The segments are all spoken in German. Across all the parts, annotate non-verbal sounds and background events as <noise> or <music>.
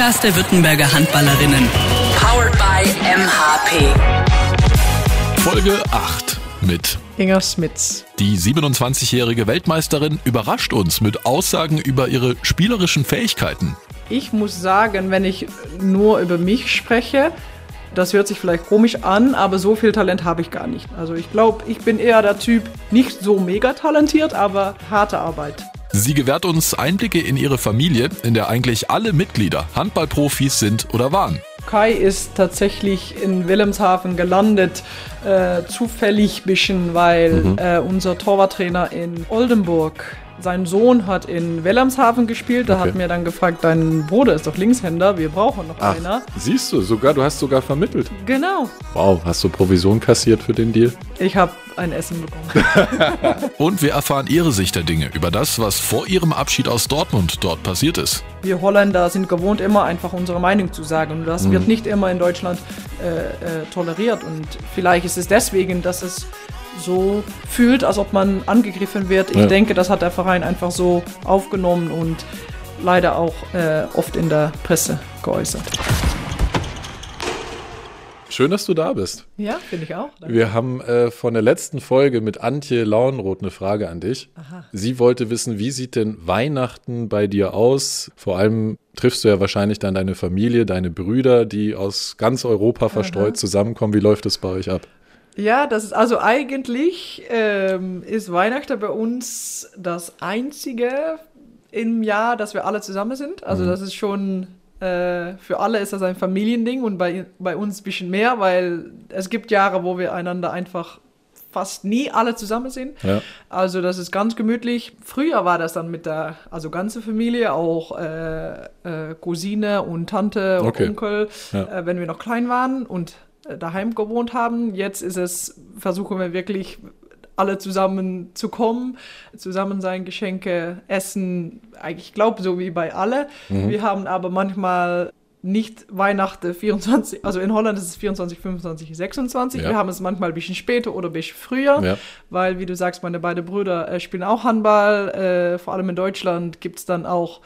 Podcast der Württemberger Handballerinnen. Powered by MHP. Folge 8 mit Inga Smits. Die 27-jährige Weltmeisterin überrascht uns mit Aussagen über ihre spielerischen Fähigkeiten. Ich muss sagen, wenn ich nur über mich spreche, das hört sich vielleicht komisch an, aber so viel Talent habe ich gar nicht. Also ich glaube, ich bin eher der Typ, nicht so mega talentiert, aber harte Arbeit. Sie gewährt uns Einblicke in ihre Familie, in der eigentlich alle Mitglieder Handballprofis sind oder waren. Kai ist tatsächlich in Wilhelmshaven gelandet, äh, zufällig bisschen, weil mhm. äh, unser Torwarttrainer in Oldenburg sein Sohn hat in Wilhelmshaven gespielt. Da okay. hat mir dann gefragt, dein Bruder ist doch Linkshänder, wir brauchen noch Ach, einer. Siehst du, sogar, du hast sogar vermittelt. Genau. Wow, hast du Provision kassiert für den Deal? Ich habe ein Essen bekommen. <laughs> Und wir erfahren ihre Sicht der Dinge über das, was vor ihrem Abschied aus Dortmund dort passiert ist. Wir Holländer sind gewohnt, immer einfach unsere Meinung zu sagen. Und das mhm. wird nicht immer in Deutschland äh, äh, toleriert. Und vielleicht ist es deswegen, dass es so fühlt, als ob man angegriffen wird. Ich ja. denke, das hat der Verein einfach so aufgenommen und leider auch äh, oft in der Presse geäußert. Schön, dass du da bist. Ja, finde ich auch. Danke. Wir haben äh, von der letzten Folge mit Antje Launroth eine Frage an dich. Aha. Sie wollte wissen, wie sieht denn Weihnachten bei dir aus? Vor allem triffst du ja wahrscheinlich dann deine Familie, deine Brüder, die aus ganz Europa verstreut Aha. zusammenkommen. Wie läuft es bei euch ab? Ja, das ist also eigentlich ähm, ist Weihnachten bei uns das einzige im Jahr, dass wir alle zusammen sind. Also mhm. das ist schon äh, für alle ist das ein Familiending und bei, bei uns ein bisschen mehr, weil es gibt Jahre, wo wir einander einfach fast nie alle zusammen sind. Ja. Also das ist ganz gemütlich. Früher war das dann mit der also ganze Familie, auch äh, äh, Cousine und Tante und okay. Onkel, ja. äh, wenn wir noch klein waren und daheim gewohnt haben. Jetzt ist es, versuchen wir wirklich alle zusammen zu kommen, zusammen sein, Geschenke, Essen, eigentlich glaube so wie bei alle. Mhm. Wir haben aber manchmal nicht Weihnachten 24, also in Holland ist es 24, 25, 26. Ja. Wir haben es manchmal ein bisschen später oder ein bisschen früher, ja. weil, wie du sagst, meine beiden Brüder äh, spielen auch Handball. Äh, vor allem in Deutschland gibt es dann auch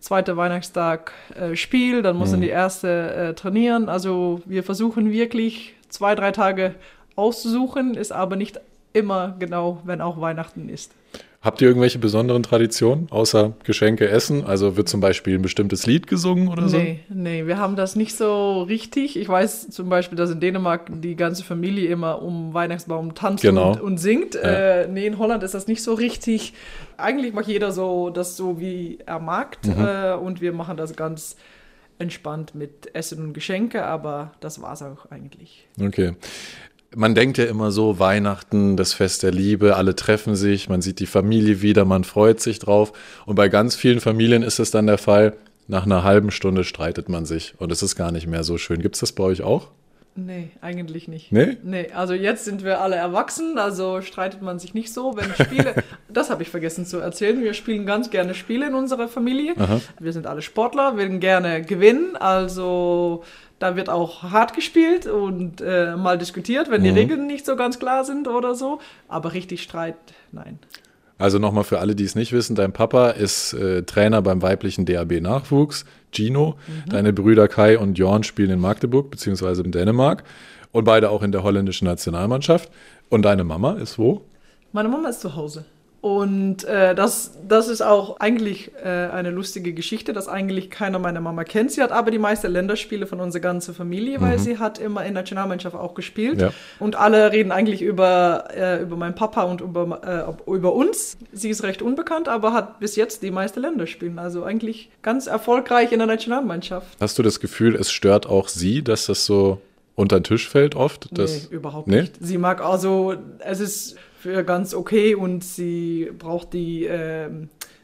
zweiter Weihnachtstag äh, Spiel, dann muss mhm. die erste äh, trainieren. Also wir versuchen wirklich zwei, drei Tage auszusuchen, ist aber nicht immer genau, wenn auch Weihnachten ist. Habt ihr irgendwelche besonderen Traditionen, außer Geschenke essen? Also wird zum Beispiel ein bestimmtes Lied gesungen oder so? Nee, nee, wir haben das nicht so richtig. Ich weiß zum Beispiel, dass in Dänemark die ganze Familie immer um Weihnachtsbaum tanzt genau. und, und, singt. Ja. Äh, nee, in Holland ist das nicht so richtig. Eigentlich macht jeder so das so, wie er mag. Mhm. Äh, und wir machen das ganz entspannt mit Essen und Geschenke, aber das war es auch eigentlich. Okay man denkt ja immer so, Weihnachten, das Fest der Liebe, alle treffen sich, man sieht die Familie wieder, man freut sich drauf. Und bei ganz vielen Familien ist es dann der Fall, nach einer halben Stunde streitet man sich und es ist gar nicht mehr so schön. Gibt es das bei euch auch? Nee, eigentlich nicht. Nee? Nee, also jetzt sind wir alle erwachsen, also streitet man sich nicht so, wenn Spiele, <laughs> das habe ich vergessen zu erzählen, wir spielen ganz gerne Spiele in unserer Familie. Aha. Wir sind alle Sportler, würden gerne gewinnen, also da wird auch hart gespielt und äh, mal diskutiert, wenn die mhm. Regeln nicht so ganz klar sind oder so. Aber richtig Streit, nein. Also nochmal für alle, die es nicht wissen, dein Papa ist äh, Trainer beim weiblichen DAB-Nachwuchs, Gino. Mhm. Deine Brüder Kai und Jorn spielen in Magdeburg beziehungsweise in Dänemark und beide auch in der holländischen Nationalmannschaft. Und deine Mama ist wo? Meine Mama ist zu Hause. Und äh, das, das ist auch eigentlich äh, eine lustige Geschichte, dass eigentlich keiner meiner Mama kennt. Sie hat aber die meisten Länderspiele von unserer ganzen Familie, weil mhm. sie hat immer in der Nationalmannschaft auch gespielt. Ja. Und alle reden eigentlich über, äh, über meinen Papa und über, äh, über uns. Sie ist recht unbekannt, aber hat bis jetzt die meisten Länderspiele. Also eigentlich ganz erfolgreich in der Nationalmannschaft. Hast du das Gefühl, es stört auch sie, dass das so unter den Tisch fällt oft? nee, überhaupt nee? nicht. Sie mag also, es ist für ganz okay und sie braucht die äh,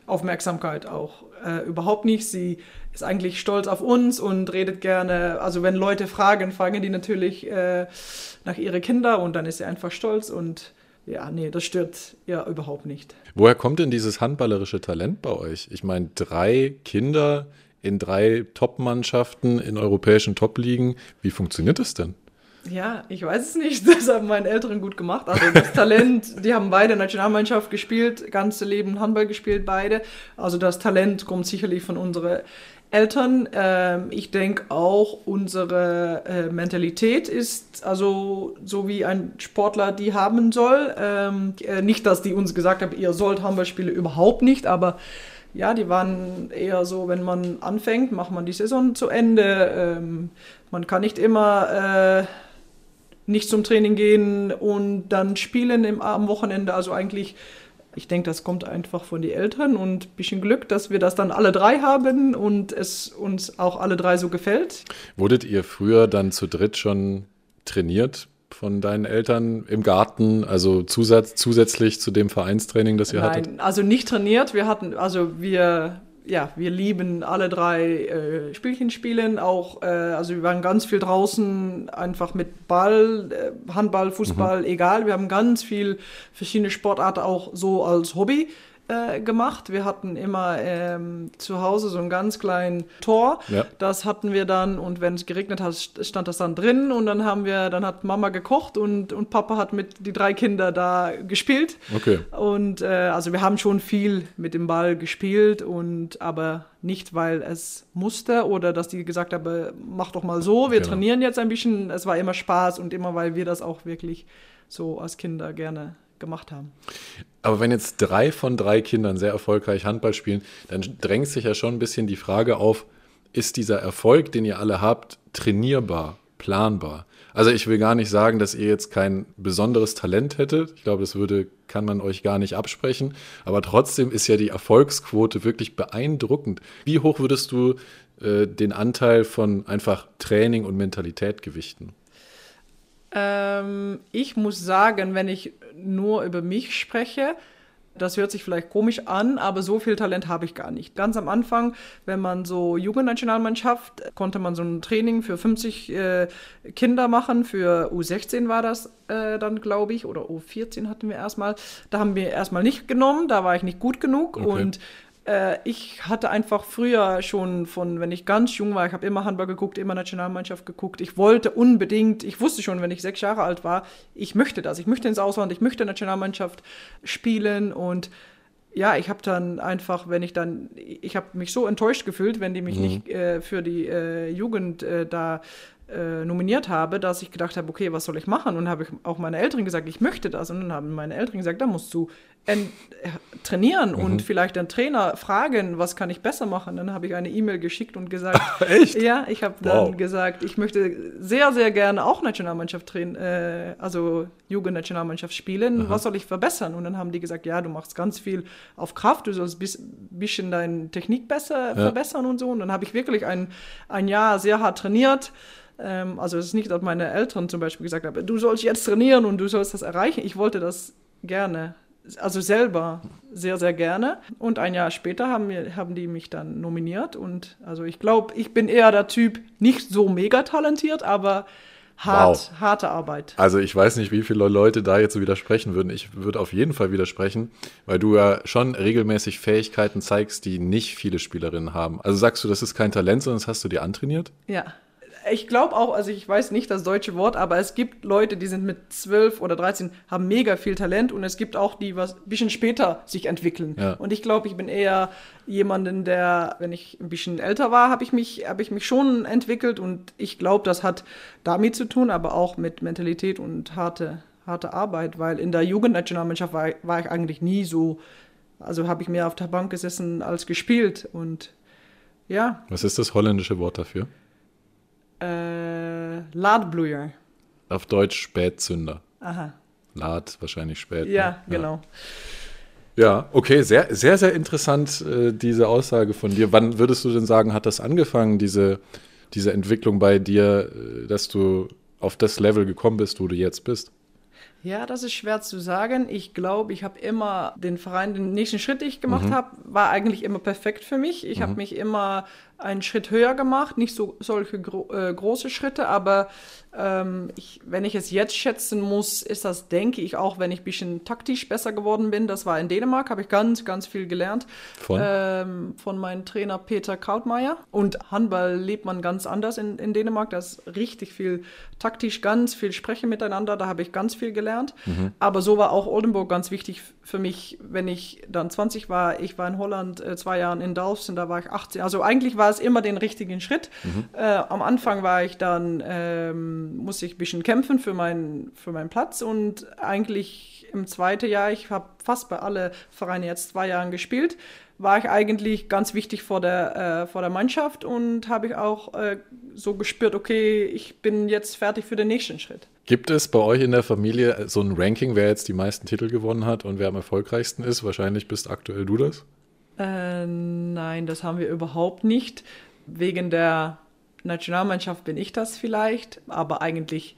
Aufmerksamkeit auch äh, überhaupt nicht. Sie ist eigentlich stolz auf uns und redet gerne, also wenn Leute fragen, fragen die natürlich äh, nach ihre Kinder und dann ist sie einfach stolz und ja, nee, das stört ja überhaupt nicht. Woher kommt denn dieses handballerische Talent bei euch? Ich meine, drei Kinder in drei Top-Mannschaften in europäischen Top-Ligen. Wie funktioniert das denn? Ja, ich weiß es nicht. <laughs> Das haben meine Eltern gut gemacht. Also das Talent, die haben beide Nationalmannschaft gespielt, ganze Leben Handball gespielt, beide. Also das Talent kommt sicherlich von unseren Eltern. Ähm, ich denke auch, unsere äh, Mentalität ist also so wie ein Sportler die haben soll. Ähm, äh, nicht, dass die uns gesagt haben, ihr sollt Handball spielen, überhaupt nicht, aber ja, die waren eher so, wenn man anfängt, macht man die Saison zu Ende. Ähm, man kann nicht immer äh, nicht zum Training gehen und dann spielen im, am Wochenende. Also eigentlich, ich denke, das kommt einfach von den Eltern und ein bisschen Glück, dass wir das dann alle drei haben und es uns auch alle drei so gefällt. Wurdet ihr früher dann zu dritt schon trainiert? von deinen Eltern im Garten, also zusatz, zusätzlich zu dem Vereinstraining, das ihr Nein, hattet? Nein, also nicht trainiert. Wir hatten, also wir ja, wir lieben alle drei äh, Spielchen spielen, auch, äh, also wir waren ganz viel draußen, einfach mit Ball, äh, Handball, Fußball, mhm. egal. Wir haben ganz viel verschiedene Sportarten auch so als Hobby äh, gemacht. Wir hatten immer ähm, zu Hause so ein ganz kleines Tor. Ja. Das hatten wir dann und wenn es geregnet hat, stand das dann drin und dann haben wir, dann hat Mama gekocht und, und Papa hat mit die drei Kinder da gespielt. Okay. Und äh, also wir haben schon viel mit dem Ball gespielt und aber nicht, weil es musste oder dass die gesagt haben, mach doch mal so, wir genau. trainieren jetzt ein bisschen. Es war immer Spaß und immer, weil wir das auch wirklich so als Kinder gerne gemacht haben. Aber wenn jetzt drei von drei Kindern sehr erfolgreich Handball spielen, dann drängt sich ja schon ein bisschen die Frage auf, ist dieser Erfolg, den ihr alle habt, trainierbar, planbar? Also ich will gar nicht sagen, dass ihr jetzt kein besonderes Talent hättet. Ich glaube, das würde, kann man euch gar nicht absprechen. Aber trotzdem ist ja die Erfolgsquote wirklich beeindruckend. Wie hoch würdest du äh, den Anteil von einfach Training und Mentalität gewichten? Ähm, ich muss sagen, wenn ich nur über mich spreche, das hört sich vielleicht komisch an, aber so viel Talent habe ich gar nicht. Ganz am Anfang, wenn man so Jugendnationalmannschaft, konnte man so ein Training für 50 äh, Kinder machen. Für U16 war das äh, dann, glaube ich, oder U14 hatten wir erstmal. Da haben wir erstmal nicht genommen, da war ich nicht gut genug. Okay. Und äh, ich hatte einfach früher schon von, wenn ich ganz jung war, ich habe immer Handball geguckt, immer Nationalmannschaft geguckt. Ich wollte unbedingt, ich wusste schon, wenn ich sechs Jahre alt war, ich möchte das. Ich möchte ins Ausland, ich möchte Nationalmannschaft spielen und ja, ich habe dann einfach, wenn ich dann, ich habe mich so enttäuscht gefühlt, wenn die mich mhm. nicht äh, für die äh, Jugend äh, da äh, nominiert habe, dass ich gedacht habe, okay, was soll ich machen? Und habe ich auch meine Eltern gesagt, ich möchte das. Und dann haben meine Eltern gesagt, da musst du trainieren mhm. und vielleicht den Trainer fragen, was kann ich besser machen. Dann habe ich eine E-Mail geschickt und gesagt, <laughs> echt? Ja, ich habe dann wow. gesagt, ich möchte sehr, sehr gerne auch Nationalmannschaft trainen, äh, also Jugendnationalmannschaft spielen. Aha. Was soll ich verbessern? Und dann haben die gesagt, ja, du machst ganz viel auf Kraft, du sollst ein bisschen deine Technik besser ja. verbessern und so. Und dann habe ich wirklich ein, ein Jahr sehr hart trainiert. Ähm, also es ist nicht, dass meine Eltern zum Beispiel gesagt haben, du sollst jetzt trainieren und du sollst das erreichen. Ich wollte das gerne, also selber sehr, sehr gerne. Und ein Jahr später haben, wir, haben die mich dann nominiert. Und also ich glaube, ich bin eher der Typ, nicht so mega talentiert, aber hart, wow. harte Arbeit. Also ich weiß nicht, wie viele Leute da jetzt so widersprechen würden. Ich würde auf jeden Fall widersprechen, weil du ja schon regelmäßig Fähigkeiten zeigst, die nicht viele Spielerinnen haben. Also sagst du, das ist kein Talent, sondern das hast du dir antrainiert? Ja ich glaube auch, also ich weiß nicht das deutsche Wort, aber es gibt Leute, die sind mit 12 oder 13, haben mega viel Talent und es gibt auch die, was ein bisschen später sich entwickeln. Ja. Und ich glaube, ich bin eher jemanden, der, wenn ich ein bisschen älter war, habe ich mich, habe ich mich schon entwickelt und ich glaube, das hat damit zu tun, aber auch mit Mentalität und harte, harte Arbeit, weil in der Jugendnationalmannschaft war, war ich eigentlich nie so, also habe ich mehr auf der Bank gesessen als gespielt und ja. Was ist das holländische Wort dafür? Äh, Ladbluer. Auf Deutsch Spätzünder. Aha. Lad wahrscheinlich spät. Ja, ne? genau. Ja, okay, sehr, sehr, sehr interessant, äh, diese Aussage von dir. Wann würdest du denn sagen, hat das angefangen, diese, diese Entwicklung bei dir, äh, dass du auf das Level gekommen bist, wo du jetzt bist? Ja, das ist schwer zu sagen. Ich glaube, ich habe immer den Verein, den nächsten Schritt, den ich gemacht mhm. habe, war eigentlich immer perfekt für mich. Ich mhm. habe mich immer einen Schritt höher gemacht, nicht so solche gro äh, große Schritte, aber ähm, ich, wenn ich es jetzt schätzen muss, ist das, denke ich, auch wenn ich ein bisschen taktisch besser geworden bin. Das war in Dänemark, habe ich ganz, ganz viel gelernt. Von? Ähm, von meinem Trainer Peter Krautmeier. Und Handball lebt man ganz anders in, in Dänemark. Da ist richtig viel taktisch, ganz viel Sprechen miteinander. Da habe ich ganz viel gelernt. Mhm. Aber so war auch Oldenburg ganz wichtig für mich, wenn ich dann 20 war. Ich war in Holland äh, zwei Jahre in Dalfsen, da war ich 18. Also eigentlich war es immer den richtigen Schritt. Äh, am Anfang war ich dann, ähm, musste ich ein bisschen kämpfen für, mein, für meinen Platz und eigentlich im zweiten Jahr, ich habe fast bei alle Vereine jetzt zwei Jahren gespielt, war ich eigentlich ganz wichtig vor der, äh, vor der Mannschaft und habe ich auch äh, so gespürt, okay, ich bin jetzt fertig für den nächsten Schritt. Gibt es bei euch in der Familie so ein Ranking, wer jetzt die meisten Titel gewonnen hat und wer am erfolgreichsten ist? Wahrscheinlich bist aktuell du das. Äh, nein, das haben wir überhaupt nicht. Wegen der Nationalmannschaft bin ich das vielleicht, aber eigentlich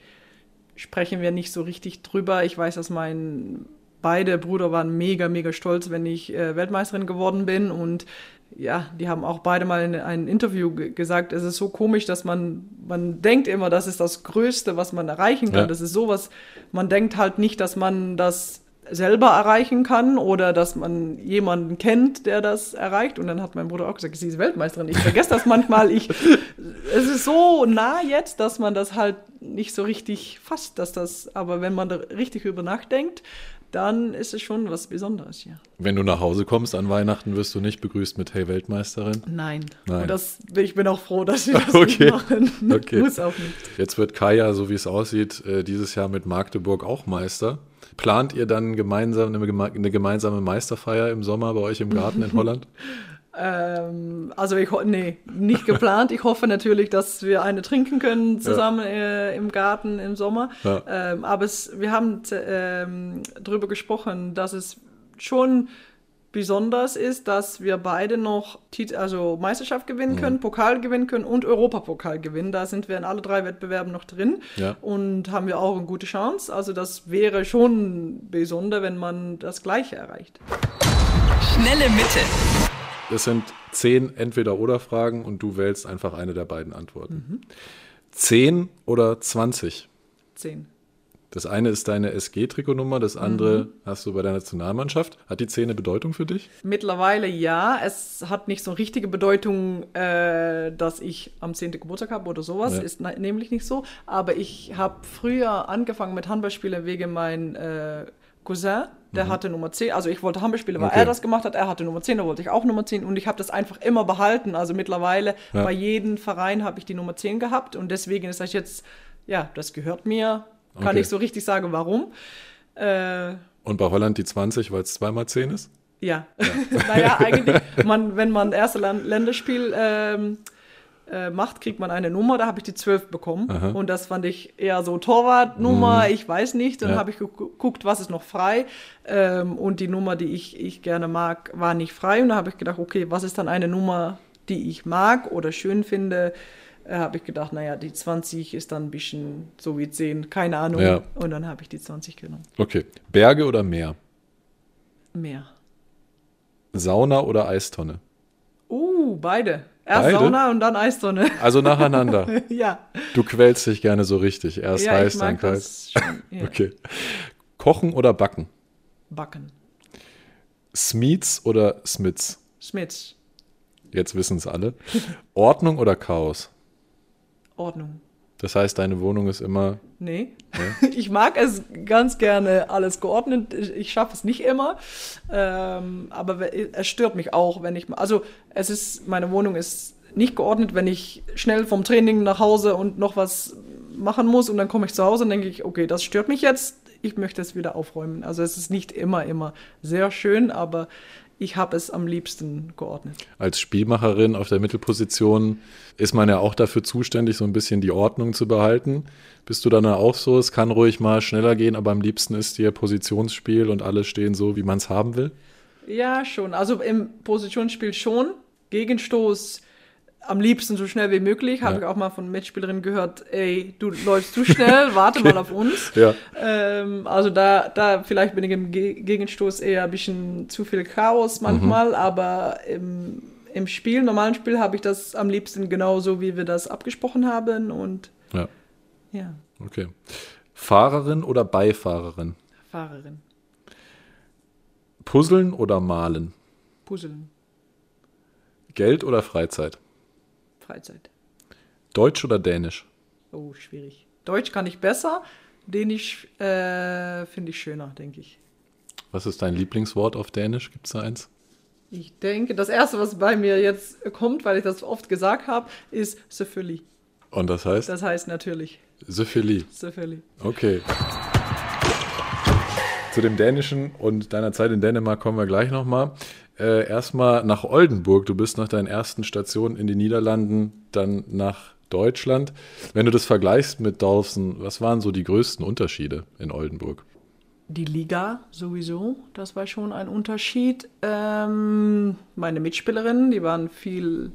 sprechen wir nicht so richtig drüber. Ich weiß, dass mein beide Brüder waren mega, mega stolz, wenn ich äh, Weltmeisterin geworden bin und ja, die haben auch beide mal in einem Interview gesagt, es ist so komisch, dass man, man denkt immer, das ist das Größte, was man erreichen kann. Ja. Das ist sowas, man denkt halt nicht, dass man das selber erreichen kann oder dass man jemanden kennt, der das erreicht. Und dann hat mein Bruder auch gesagt, sie ist Weltmeisterin. Ich vergesse das manchmal. Ich, es ist so nah jetzt, dass man das halt nicht so richtig fasst, dass das, aber wenn man da richtig über nachdenkt, dann ist es schon was Besonderes, ja. Wenn du nach Hause kommst an Weihnachten, wirst du nicht begrüßt mit Hey Weltmeisterin. Nein. Nein. Und das, ich bin auch froh, dass wir <laughs> das Okay. nicht machen. <laughs> Okay. Muss auch nicht. Jetzt wird Kaya, so wie es aussieht, äh, dieses Jahr mit Magdeburg auch Meister. Plant ihr dann gemeinsam eine, geme- eine gemeinsame Meisterfeier im Sommer bei euch im Garten in <laughs> Holland? Ähm, also ich nee, nicht geplant. Ich hoffe natürlich, dass wir eine trinken können zusammen äh, im Garten im Sommer. Ja. Ähm, aber es, wir haben ähm, darüber gesprochen, dass es schon besonders ist, dass wir beide noch Tit also Meisterschaft gewinnen können, Pokal gewinnen können und Europapokal gewinnen. Da sind wir in alle drei Wettbewerben noch drin Ja. und haben wir auch eine gute Chance. Also das wäre schon besonder, wenn man das Gleiche erreicht. Schnelle Mitte. Es sind zehn Entweder-Oder-Fragen und du wählst einfach eine der beiden Antworten. Zehn oder 20? Zehn. Das eine ist deine SG-Trikotnummer, das andere hast du bei der Nationalmannschaft. Hat die 10 eine Bedeutung für dich? Mittlerweile ja. Es hat nicht so richtige Bedeutung, äh, dass ich am 10. Geburtstag habe oder sowas. Ja. Ist ne- nämlich nicht so. Aber ich habe früher angefangen mit Handballspielen wegen mein äh, Cousin. Der hatte Nummer 10. Also ich wollte Handball spielen, weil Okay. er das gemacht hat. Er hatte Nummer 10, da wollte ich auch Nummer 10. Und ich habe das einfach immer behalten. Also mittlerweile Ja. bei jedem Verein habe ich die Nummer 10 gehabt. Und deswegen ist das jetzt, ja, das gehört mir. Kann Okay. ich so richtig sagen, warum. Äh, Und bei Holland die 20, weil es zweimal 10 ist? ja, <laughs> naja, eigentlich, <laughs> man, wenn man erste Länderspiel ähm, äh, macht, kriegt man eine Nummer, da habe ich die 12 bekommen. Aha. Und das fand ich eher so Torwartnummer, ich weiß nicht. Dann Ja. habe ich geguckt, was ist noch frei. Ähm, und die Nummer, die ich, ich gerne mag, war nicht frei. Und da habe ich gedacht, okay, was ist dann eine Nummer, die ich mag oder schön finde? Äh, habe ich gedacht, naja, die 20 ist dann ein bisschen so wie 10, keine Ahnung. Ja. Und dann habe ich die 20 genommen. Okay. Berge oder Meer? Mehr. Sauna oder Eistonne? Uh, beide. Erst Beide? Sauna und dann Eistonne. <laughs> Also nacheinander. <laughs> ja. Du quälst dich gerne so richtig. Erst ja, heiß, dann kalt. Ja. <laughs> Okay. Kochen oder backen? Backen. Smeets oder Smits? Schmitz. Jetzt wissen es alle. Ordnung oder Chaos? Ordnung. Das heißt, deine Wohnung ist immer. Nee. <laughs> Ich mag es ganz gerne alles geordnet. Ich, ich schaffe es nicht immer. Ähm, aber es stört mich auch, wenn ich. Also, es ist, meine Wohnung ist nicht geordnet, wenn ich schnell vom Training nach Hause und noch was machen muss und dann komme ich zu Hause und denke ich, okay, das stört mich jetzt. Ich möchte es wieder aufräumen. Also, es ist nicht immer, immer sehr schön, aber ich habe es am liebsten geordnet. Als Spielmacherin auf der Mittelposition ist man ja auch dafür zuständig, so ein bisschen die Ordnung zu behalten. Bist du dann auch so? Es kann ruhig mal schneller gehen, aber am liebsten ist dir Positionsspiel und alle stehen so, wie man es haben will. Ja, schon. Also im Positionsspiel schon. Gegenstoß am liebsten so schnell wie möglich. Habe Ja. ich auch mal von Mitspielerinnen gehört, ey, du läufst zu schnell, <laughs> warte mal auf uns. Ja. Ähm, also da, da vielleicht bin ich im Ge Gegenstoß eher ein bisschen zu viel Chaos manchmal, aber im, im Spiel, normalen Spiel, habe ich das am liebsten genauso, wie wir das abgesprochen haben. Und Ja, ja, okay. Fahrerin oder Beifahrerin? Fahrerin. Puzzeln oder malen? Puzzeln. Geld oder Freizeit? Freizeit. Deutsch oder Dänisch? Oh, schwierig. Deutsch kann ich besser, Dänisch äh, finde ich schöner, denke ich. Was ist dein Lieblingswort auf Dänisch? Gibt es da eins? Ich denke, das erste, was bei mir jetzt kommt, weil ich das oft gesagt habe, ist Selvfølgelig. Und das heißt? Das heißt natürlich. Syphilie. Selvfølgelig. Okay. Zu dem Dänischen und deiner Zeit in Dänemark kommen wir gleich nochmal. Äh, erstmal nach Oldenburg. Du bist nach deinen ersten Stationen in den Niederlanden dann nach Deutschland. Wenn du das vergleichst mit Dolphin, was waren so die größten Unterschiede in Oldenburg? Die Liga sowieso, das war schon ein Unterschied. Ähm, meine Mitspielerinnen, die waren viel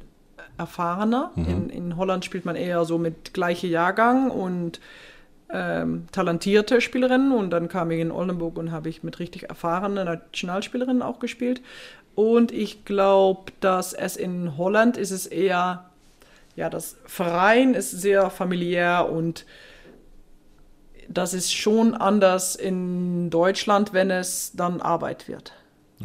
erfahrener. In, in Holland spielt man eher so mit gleiche Jahrgang und ähm, talentierte Spielerinnen. Und dann kam ich in Oldenburg und habe ich mit richtig erfahrenen Nationalspielerinnen auch gespielt. Und ich glaube, dass es in Holland ist es eher, ja, das Verein ist sehr familiär und das ist schon anders in Deutschland, wenn es dann Arbeit wird.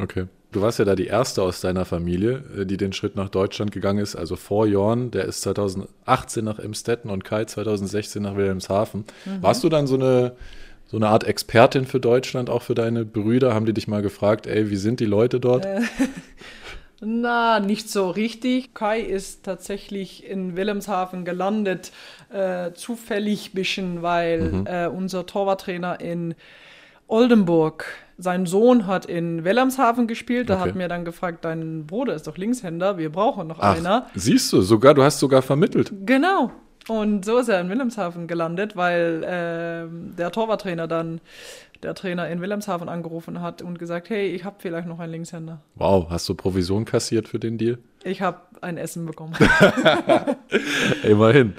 Okay. Du warst ja da die erste aus deiner Familie, äh, die den Schritt nach Deutschland gegangen ist. Also vor Jorn, der ist 2018 nach Emstetten und Kai 2016 nach Wilhelmshaven. Warst du dann so eine, so eine Art Expertin für Deutschland, auch für deine Brüder? Haben die dich mal gefragt, ey, wie sind die Leute dort? <laughs> Na, nicht so richtig. Kai ist tatsächlich in Wilhelmshaven gelandet, äh, zufällig bisschen, weil äh, unser Torwarttrainer in Oldenburg, sein Sohn hat in Wilhelmshaven gespielt. Da Okay. hat mir dann gefragt, dein Bruder ist doch Linkshänder, wir brauchen noch Ach, einer. siehst du, sogar, du hast sogar vermittelt. Genau. Und so ist er in Wilhelmshaven gelandet, weil ähm, der Torwarttrainer dann der Trainer in Wilhelmshaven angerufen hat und gesagt, hey, ich habe vielleicht noch einen Linkshänder. Wow, hast du Provision kassiert für den Deal? Ich habe ein Essen bekommen. <laughs> Immerhin.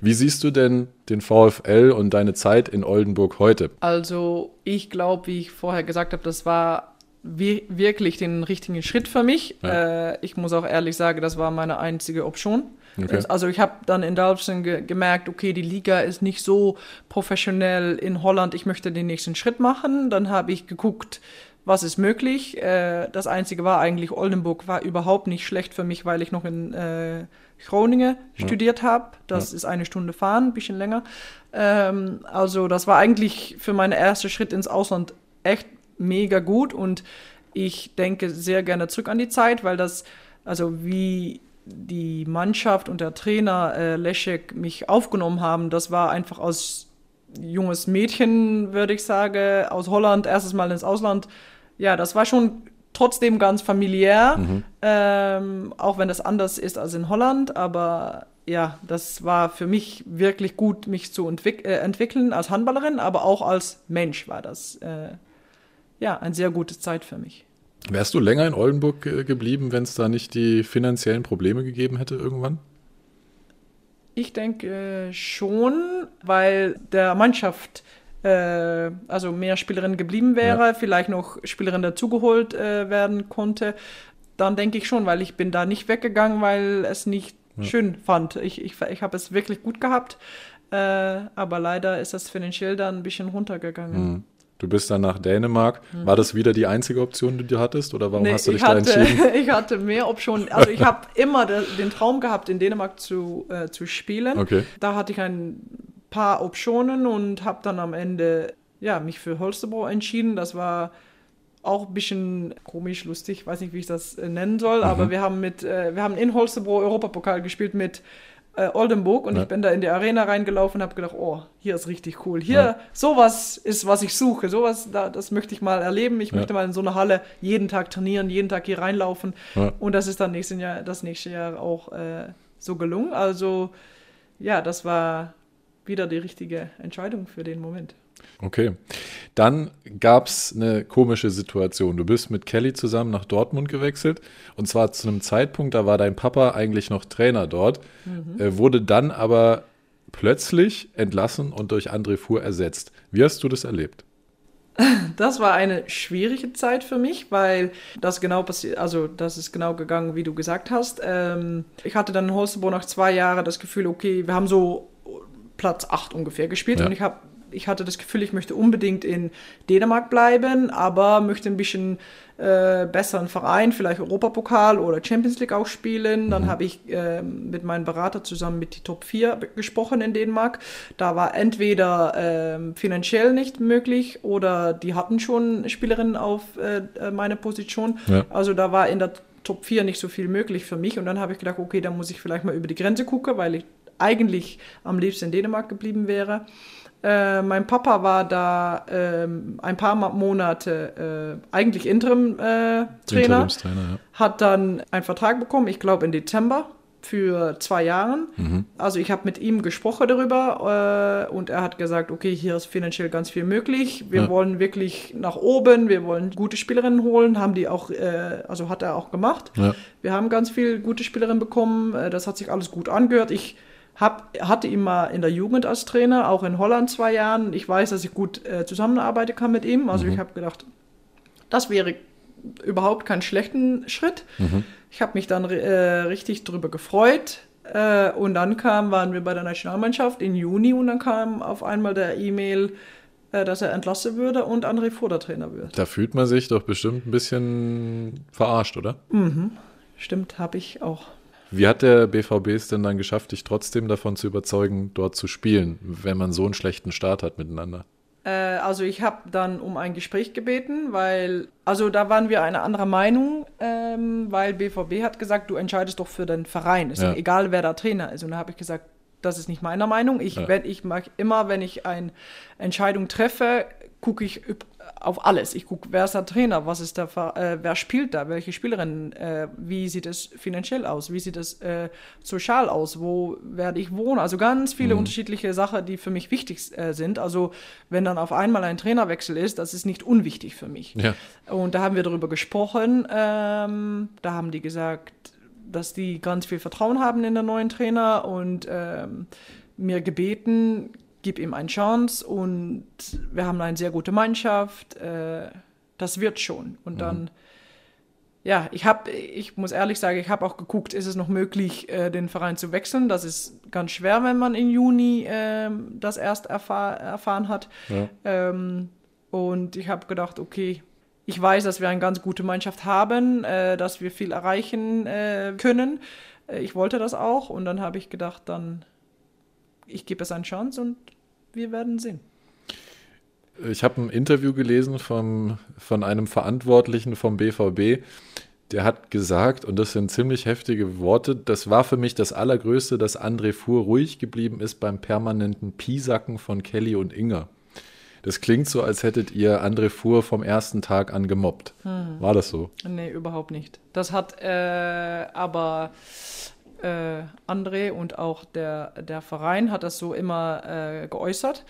Wie siehst du denn den VfL und deine Zeit in Oldenburg heute? Also ich glaube, wie ich vorher gesagt habe, das war wi- wirklich den richtigen Schritt für mich. Ja. Äh, ich muss auch ehrlich sagen, das war meine einzige Option. Okay. Also ich habe dann in Dalfsen ge gemerkt, okay, die Liga ist nicht so professionell in Holland, ich möchte den nächsten Schritt machen. Dann habe ich geguckt, was ist möglich. Äh, das Einzige war eigentlich, Oldenburg war überhaupt nicht schlecht für mich, weil ich noch in äh, Groningen studiert habe. Das ist eine Stunde fahren, ein bisschen länger. Ähm, also das war eigentlich für meinen ersten Schritt ins Ausland echt mega gut und ich denke sehr gerne zurück an die Zeit, weil das, also wie die Mannschaft und der Trainer äh, Leszek mich aufgenommen haben, das war einfach aus junges Mädchen, würde ich sagen, aus Holland, erstes Mal ins Ausland. Ja, das war schon trotzdem ganz familiär, ähm, auch wenn das anders ist als in Holland. Aber ja, das war für mich wirklich gut, mich zu entwick äh, entwickeln als Handballerin, aber auch als Mensch war das äh, ja eine sehr gute Zeit für mich. Wärst du länger in Oldenburg geblieben, wenn es da nicht die finanziellen Probleme gegeben hätte irgendwann? Ich denke äh, schon, weil der Mannschaft äh, also mehr Spielerin geblieben wäre, vielleicht noch Spielerin dazugeholt äh, werden konnte. Dann denke ich schon, weil ich bin da nicht weggegangen, weil es nicht schön fand. Ich, ich, ich habe es wirklich gut gehabt, äh, aber leider ist das finanziell dann ein bisschen runtergegangen. Du bist dann nach Dänemark. War das wieder die einzige Option, die du hattest? Oder warum Nee, hast du dich ich, da hatte, entschieden? <laughs> ich hatte mehr Optionen. Also ich habe <laughs> immer de, den Traum gehabt, in Dänemark zu, äh, zu spielen. Okay. Da hatte ich ein paar Optionen und habe dann am Ende ja, mich für Holstebro entschieden. Das war auch ein bisschen komisch, lustig, weiß nicht, wie ich das äh, nennen soll, aber wir haben mit, äh, wir haben in Holstebro Europapokal gespielt mit äh, Oldenburg und Ja. ich bin da in die Arena reingelaufen und habe gedacht, oh, hier ist richtig cool. Hier, Ja. sowas ist, was ich suche. Sowas, da, das möchte ich mal erleben. Ich Ja. möchte mal in so einer Halle jeden Tag trainieren, jeden Tag hier reinlaufen. Und das ist dann nächsten Jahr, das nächste Jahr auch äh, so gelungen. Also ja, das war wieder die richtige Entscheidung für den Moment. Okay. Dann gab es eine komische Situation. Du bist mit Kelly zusammen nach Dortmund gewechselt. Und zwar zu einem Zeitpunkt, da war dein Papa eigentlich noch Trainer dort, äh, wurde dann aber plötzlich entlassen und durch André Fuhr ersetzt. Wie hast du das erlebt? <laughs> Das war eine schwierige Zeit für mich, weil das genau passiert, also das ist genau gegangen, wie du gesagt hast. Ähm, ich hatte dann in Holstebro nach zwei Jahren das Gefühl, okay, wir haben so Platz 8 ungefähr gespielt Ja. und ich habe ich hatte das Gefühl, ich möchte unbedingt in Dänemark bleiben, aber möchte ein bisschen äh, besseren Verein, vielleicht Europapokal oder Champions League auch spielen. Dann habe ich ähm, mit meinem Berater zusammen mit die Top 4 be- gesprochen in Dänemark. Da war entweder ähm, finanziell nicht möglich oder die hatten schon Spielerinnen auf äh, äh, meine Position. Ja. Also da war in der Top 4 nicht so viel möglich für mich. Und dann habe ich gedacht, okay, dann muss ich vielleicht mal über die Grenze gucken, weil ich eigentlich am liebsten in Dänemark geblieben wäre. Äh, mein Papa war da ähm, ein paar Monate äh, eigentlich Interim-Trainer, Interimstrainer, ja. hat dann einen Vertrag bekommen, ich glaube im Dezember für zwei Jahre. Mhm. Also ich habe mit ihm gesprochen darüber äh, und er hat gesagt, okay, hier ist finanziell ganz viel möglich. Wir Ja. wollen wirklich nach oben, wir wollen gute Spielerinnen holen, haben die auch, äh, also hat er auch gemacht. Ja. Wir haben ganz viel gute Spielerinnen bekommen, äh, das hat sich alles gut angehört. Ich hab, hatte ihn mal in der Jugend als Trainer, auch in Holland zwei Jahren. Ich weiß, dass ich gut äh, zusammenarbeiten kann mit ihm. Also ich habe gedacht, das wäre überhaupt keinen schlechten Schritt. Ich habe mich dann äh, richtig drüber gefreut. Äh, und dann kam, waren wir bei der Nationalmannschaft im Juni und dann kam auf einmal der E-Mail, äh, dass er entlassen würde und André Fuhr der Trainer wird. Da fühlt man sich doch bestimmt ein bisschen verarscht, oder? Stimmt, habe ich auch. Wie hat der BVB es denn dann geschafft, dich trotzdem davon zu überzeugen, dort zu spielen, wenn man so einen schlechten Start hat miteinander? Äh, also ich habe dann um ein Gespräch gebeten, weil, also da waren wir einer anderer Meinung, ähm, weil BVB hat gesagt, du entscheidest doch für den Verein, ist Ja. egal wer da Trainer ist. Und da habe ich gesagt, das ist nicht meiner Meinung. Ich, Ja. wenn, ich mag immer, wenn ich eine Entscheidung treffe, gucke ich auf alles. Ich gucke, wer ist der Trainer, was ist der, äh, wer spielt da, welche Spielerinnen, äh, wie sieht es finanziell aus, wie sieht es äh, sozial aus, wo werde ich wohnen. Also ganz viele unterschiedliche Sachen, die für mich wichtig äh, sind. Also wenn dann auf einmal ein Trainerwechsel ist, das ist nicht unwichtig für mich. Ja. Und da haben wir darüber gesprochen. Ähm, da haben die gesagt, dass die ganz viel Vertrauen haben in den neuen Trainer und ähm, mir gebeten, gib ihm eine Chance und wir haben eine sehr gute Mannschaft. Äh, das wird schon. Und dann, ja, ich habe, ich muss ehrlich sagen, ich habe auch geguckt, ist es noch möglich, äh, den Verein zu wechseln. Das ist ganz schwer, wenn man im Juni ähm, das erst erfahr erfahren hat. Ja. Ähm, und ich habe gedacht, okay, ich weiß, dass wir eine ganz gute Mannschaft haben, äh, dass wir viel erreichen äh, können. Äh, ich wollte das auch und dann habe ich gedacht, dann ich gebe es eine Chance und wir werden sehen. Ich habe ein Interview gelesen vom, von einem Verantwortlichen vom BVB. Der hat gesagt, und das sind ziemlich heftige Worte, das war für mich das Allergrößte, dass André Fuhr ruhig geblieben ist beim permanenten Piesacken von Kelly und Inga. Das klingt so, als hättet ihr André Fuhr vom ersten Tag an gemobbt. War das so? Nee, überhaupt nicht. Das hat äh, aber äh, André und auch der, der Verein hat das so immer äh, geäußert.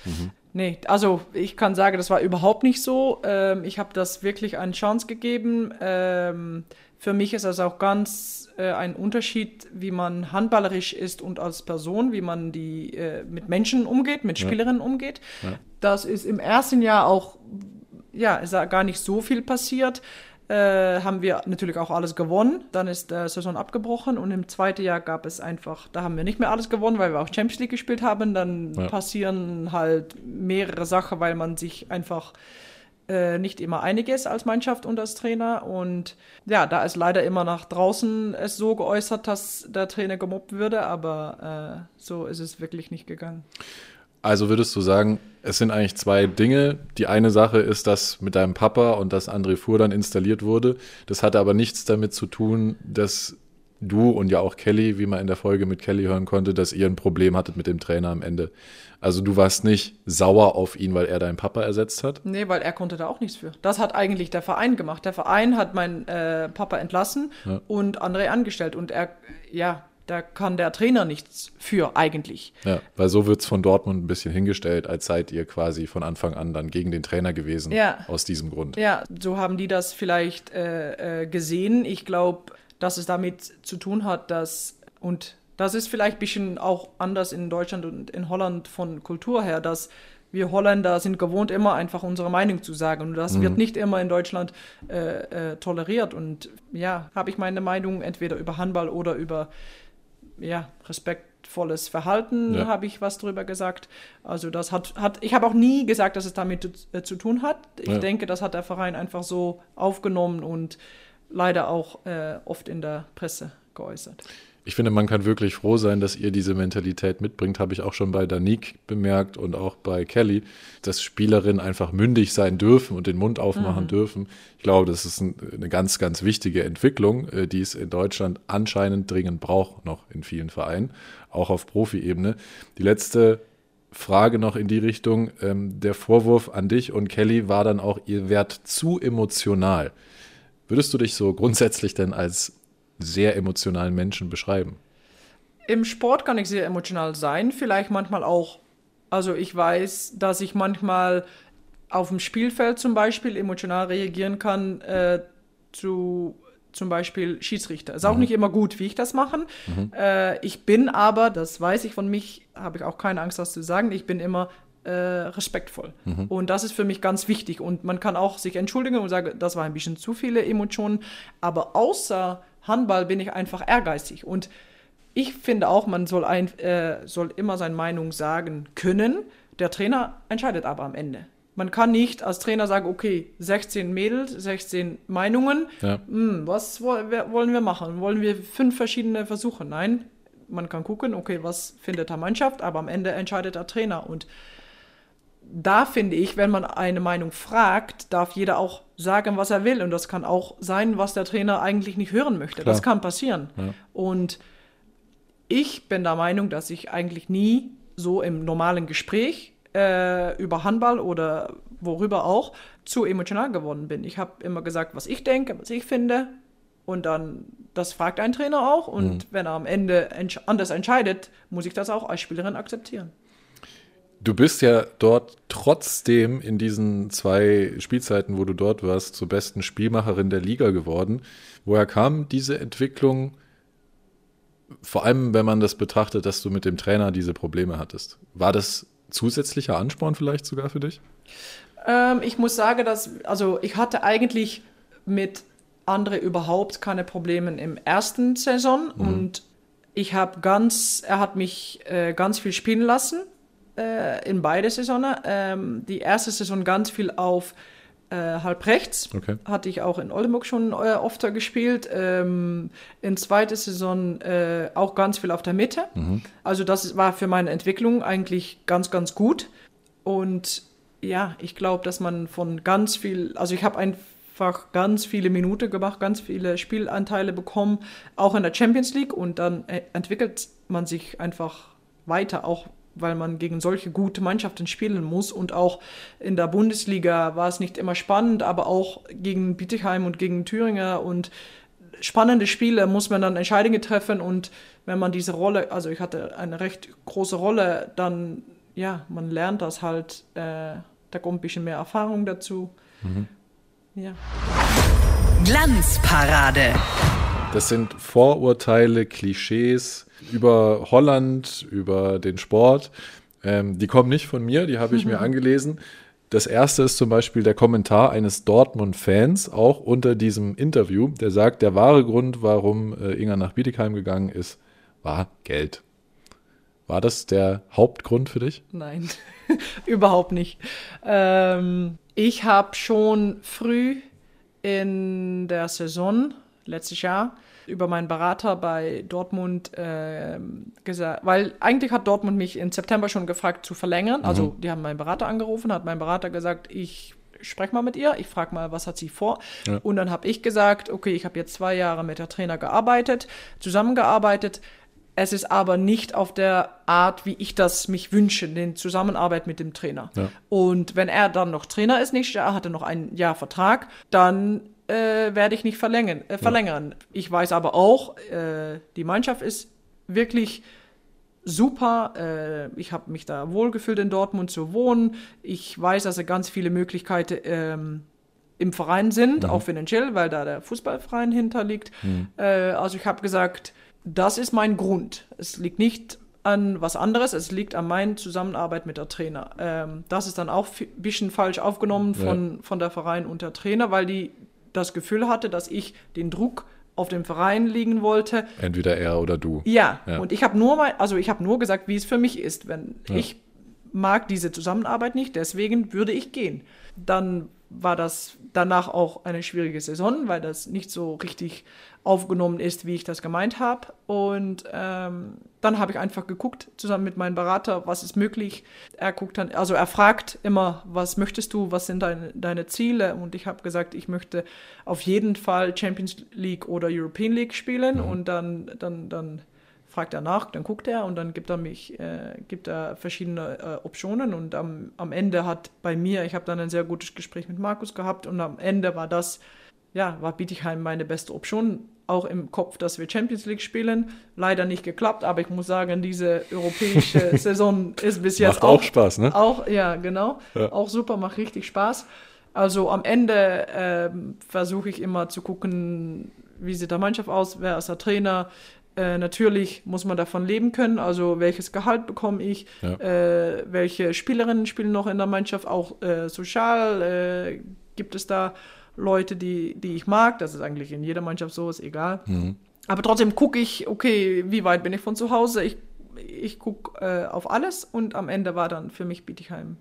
Nee, also ich kann sagen, das war überhaupt nicht so. Ähm, ich habe das wirklich eine Chance gegeben. Ähm, für mich ist das auch ganz äh, ein Unterschied, wie man handballerisch ist und als Person, wie man die äh, mit Menschen umgeht, mit Spielerinnen umgeht. Das ist im ersten Jahr auch ja, ist gar nicht so viel passiert. Äh, haben wir natürlich auch alles gewonnen. Dann ist der Saison abgebrochen und im zweiten Jahr gab es einfach, da haben wir nicht mehr alles gewonnen, weil wir auch Champions League gespielt haben. Dann Ja. passieren halt mehrere Sachen, weil man sich einfach äh, nicht immer einig ist als Mannschaft und als Trainer. Und ja, da ist leider immer nach draußen es so geäußert, dass der Trainer gemobbt würde, aber äh, so ist es wirklich nicht gegangen. Also würdest du sagen, es sind eigentlich zwei Dinge. Die eine Sache ist das mit deinem Papa und dass André Fuhr dann installiert wurde. Das hatte aber nichts damit zu tun, dass du und ja auch Kelly, wie man in der Folge mit Kelly hören konnte, dass ihr ein Problem hattet mit dem Trainer am Ende. Also du warst nicht sauer auf ihn, weil er deinen Papa ersetzt hat. Nee, weil er konnte da auch nichts für. Das hat eigentlich der Verein gemacht. Der Verein hat meinen äh, Papa entlassen Ja. und André angestellt. Und er, ja, da kann der Trainer nichts für eigentlich. Ja, weil so wird's von Dortmund ein bisschen hingestellt, als seid ihr quasi von Anfang an dann gegen den Trainer gewesen. Ja. Aus diesem Grund. Ja, so haben die das vielleicht äh, äh, gesehen. Ich glaube, dass es damit zu tun hat, dass, und das ist vielleicht ein bisschen auch anders in Deutschland und in Holland von Kultur her, dass wir Holländer sind gewohnt, immer einfach unsere Meinung zu sagen. Und das mhm. wird nicht immer in Deutschland äh, äh, toleriert. Und ja, habe ich meine Meinung entweder über Handball oder über ja, respektvolles Verhalten, ja. habe ich was drüber gesagt. Also das hat, hat ich habe auch nie gesagt, dass es damit zu, äh, zu tun hat. Ich ja. denke, das hat der Verein einfach so aufgenommen und leider auch äh, oft in der Presse geäußert. Ich finde, man kann wirklich froh sein, dass ihr diese Mentalität mitbringt. Habe ich auch schon bei Danik bemerkt und auch bei Kelly, dass Spielerinnen einfach mündig sein dürfen und den Mund aufmachen mhm. dürfen. Ich glaube, das ist ein, eine ganz, ganz wichtige Entwicklung, äh, die es in Deutschland anscheinend dringend braucht, noch in vielen Vereinen, auch auf Profi-Ebene. Die letzte Frage noch in die Richtung. Ähm, der Vorwurf an dich und Kelly war dann auch, ihr wärt zu emotional. Würdest du dich so grundsätzlich denn als sehr emotionalen Menschen beschreiben? Im Sport kann ich sehr emotional sein, vielleicht manchmal auch. Also ich weiß, dass ich manchmal auf dem Spielfeld zum Beispiel emotional reagieren kann äh, zu zum Beispiel Schiedsrichter. Ist auch mhm. nicht immer gut, wie ich das mache. Mhm. Äh, ich bin aber, das weiß ich von mich, habe ich auch keine Angst, das zu sagen, ich bin immer äh, respektvoll. Mhm. Und das ist für mich ganz wichtig. Und man kann auch sich entschuldigen und sagen, das war ein bisschen zu viele Emotionen. Aber außer Handball bin ich einfach ehrgeizig. Und ich finde auch, man soll, ein, äh, soll immer seine Meinung sagen können. Der Trainer entscheidet aber am Ende. Man kann nicht als Trainer sagen, okay, 16 Mädels, 16 Meinungen, ja. hm, was wollen wir machen? Wollen wir fünf verschiedene Versuche? Nein, man kann gucken, okay, was findet der Mannschaft, aber am Ende entscheidet der Trainer. Und da finde ich, wenn man eine Meinung fragt, darf jeder auch sagen, was er will. Und das kann auch sein, was der Trainer eigentlich nicht hören möchte. Klar. Das kann passieren. Ja. Und ich bin der Meinung, dass ich eigentlich nie so im normalen Gespräch äh, über Handball oder worüber auch zu emotional geworden bin. Ich habe immer gesagt, was ich denke, was ich finde. Und dann, das fragt ein Trainer auch. Und mhm. wenn er am Ende anders entscheidet, muss ich das auch als Spielerin akzeptieren. Du bist ja dort trotzdem in diesen zwei Spielzeiten, wo du dort warst, zur besten Spielmacherin der Liga geworden. Woher kam diese Entwicklung? Vor allem, wenn man das betrachtet, dass du mit dem Trainer diese Probleme hattest. War das zusätzlicher Ansporn vielleicht sogar für dich? Ähm, ich muss sagen, dass, also ich hatte eigentlich mit andere überhaupt keine Probleme im ersten Saison mhm. und ich habe ganz, er hat mich äh, ganz viel spielen lassen äh, in beide Saisonen. Ähm, die erste Saison ganz viel auf äh, halb rechts. Okay. Hatte ich auch in Oldenburg schon äh, oft gespielt. Ähm, in zweiter Saison äh, auch ganz viel auf der Mitte. Mhm. Also das war für meine Entwicklung eigentlich ganz, ganz gut. Und ja, ich glaube, dass man von ganz viel, also ich habe einfach ganz viele Minuten gemacht, ganz viele Spielanteile bekommen, auch in der Champions League. Und dann äh, entwickelt man sich einfach weiter, auch weil man gegen solche gute Mannschaften spielen muss. Und auch in der Bundesliga war es nicht immer spannend, aber auch gegen Bietigheim und gegen Thüringer und spannende Spiele muss man dann Entscheidungen treffen. Und wenn man diese Rolle, also ich hatte eine recht große Rolle, dann, ja, man lernt das halt, äh, da kommt ein bisschen mehr Erfahrung dazu. Mhm. Ja. Glanzparade. Das sind Vorurteile, Klischees über Holland, über den Sport. Ähm, die kommen nicht von mir, die habe ich mhm. mir <laughs> angelesen. Das erste ist zum Beispiel der Kommentar eines Dortmund-Fans, auch unter diesem Interview, der sagt, der wahre Grund, warum äh, Inga nach Bietigheim gegangen ist, war Geld. War das der Hauptgrund für dich? Nein, <laughs> überhaupt nicht. Ähm, ich habe schon früh in der Saison letztes Jahr über meinen Berater bei Dortmund äh, gesagt, weil eigentlich hat Dortmund mich im September schon gefragt zu verlängern. Also mhm. die haben meinen Berater angerufen, hat mein Berater gesagt, ich spreche mal mit ihr, ich frage mal, was hat sie vor. Ja. Und dann habe ich gesagt, okay, ich habe jetzt zwei Jahre mit der Trainer gearbeitet, zusammengearbeitet. Es ist aber nicht auf der Art, wie ich das mich wünsche, den Zusammenarbeit mit dem Trainer. Ja. Und wenn er dann noch Trainer ist, nicht, er hatte noch ein Jahr Vertrag, dann äh, werde ich nicht verlängern. Äh, verlängern. Ich weiß aber auch, äh, die Mannschaft ist wirklich super. Äh, ich habe mich da wohlgefühlt in Dortmund zu wohnen. Ich weiß, dass es ganz viele Möglichkeiten ähm, im Verein sind, mhm. auch finanziell, weil da der Fußballverein hinterliegt. Mhm. Äh, also ich habe gesagt, das ist mein Grund. Es liegt nicht an was anderes. Es liegt an meiner Zusammenarbeit mit der Trainer. Ähm, das ist dann auch ein bisschen falsch aufgenommen von, ja. von der Verein und der Trainer, weil die das Gefühl hatte, dass ich den Druck auf dem Verein liegen wollte. Entweder er oder du. Ja, ja. und ich habe nur mal, also ich habe nur gesagt, wie es für mich ist. Wenn ja. ich mag diese Zusammenarbeit nicht, deswegen würde ich gehen. Dann war das danach auch eine schwierige Saison, weil das nicht so richtig aufgenommen ist, wie ich das gemeint habe. Und ähm, dann habe ich einfach geguckt, zusammen mit meinem Berater, was ist möglich. Er guckt dann, also er fragt immer, was möchtest du, was sind deine, deine Ziele? Und ich habe gesagt, ich möchte auf jeden Fall Champions League oder European League spielen. Mhm. Und dann, dann, dann fragt er nach, dann guckt er und dann gibt er mich, äh, gibt er verschiedene äh, Optionen und am, am Ende hat bei mir, ich habe dann ein sehr gutes Gespräch mit Markus gehabt und am Ende war das, ja, war Bietigheim meine beste Option, auch im Kopf, dass wir Champions League spielen. Leider nicht geklappt, aber ich muss sagen, diese europäische <laughs> Saison ist bis jetzt macht auch, auch Spaß, ne? Auch, ja, genau, ja. auch super, macht richtig Spaß. Also am Ende äh, versuche ich immer zu gucken, wie sieht der Mannschaft aus, wer ist der Trainer, äh, natürlich muss man davon leben können, also welches Gehalt bekomme ich, ja. äh, welche Spielerinnen spielen noch in der Mannschaft, auch äh, sozial äh, gibt es da Leute, die, die ich mag, das ist eigentlich in jeder Mannschaft so, ist egal. Mhm. Aber trotzdem gucke ich, okay, wie weit bin ich von zu Hause, ich, ich gucke äh, auf alles und am Ende war dann für mich Bietigheim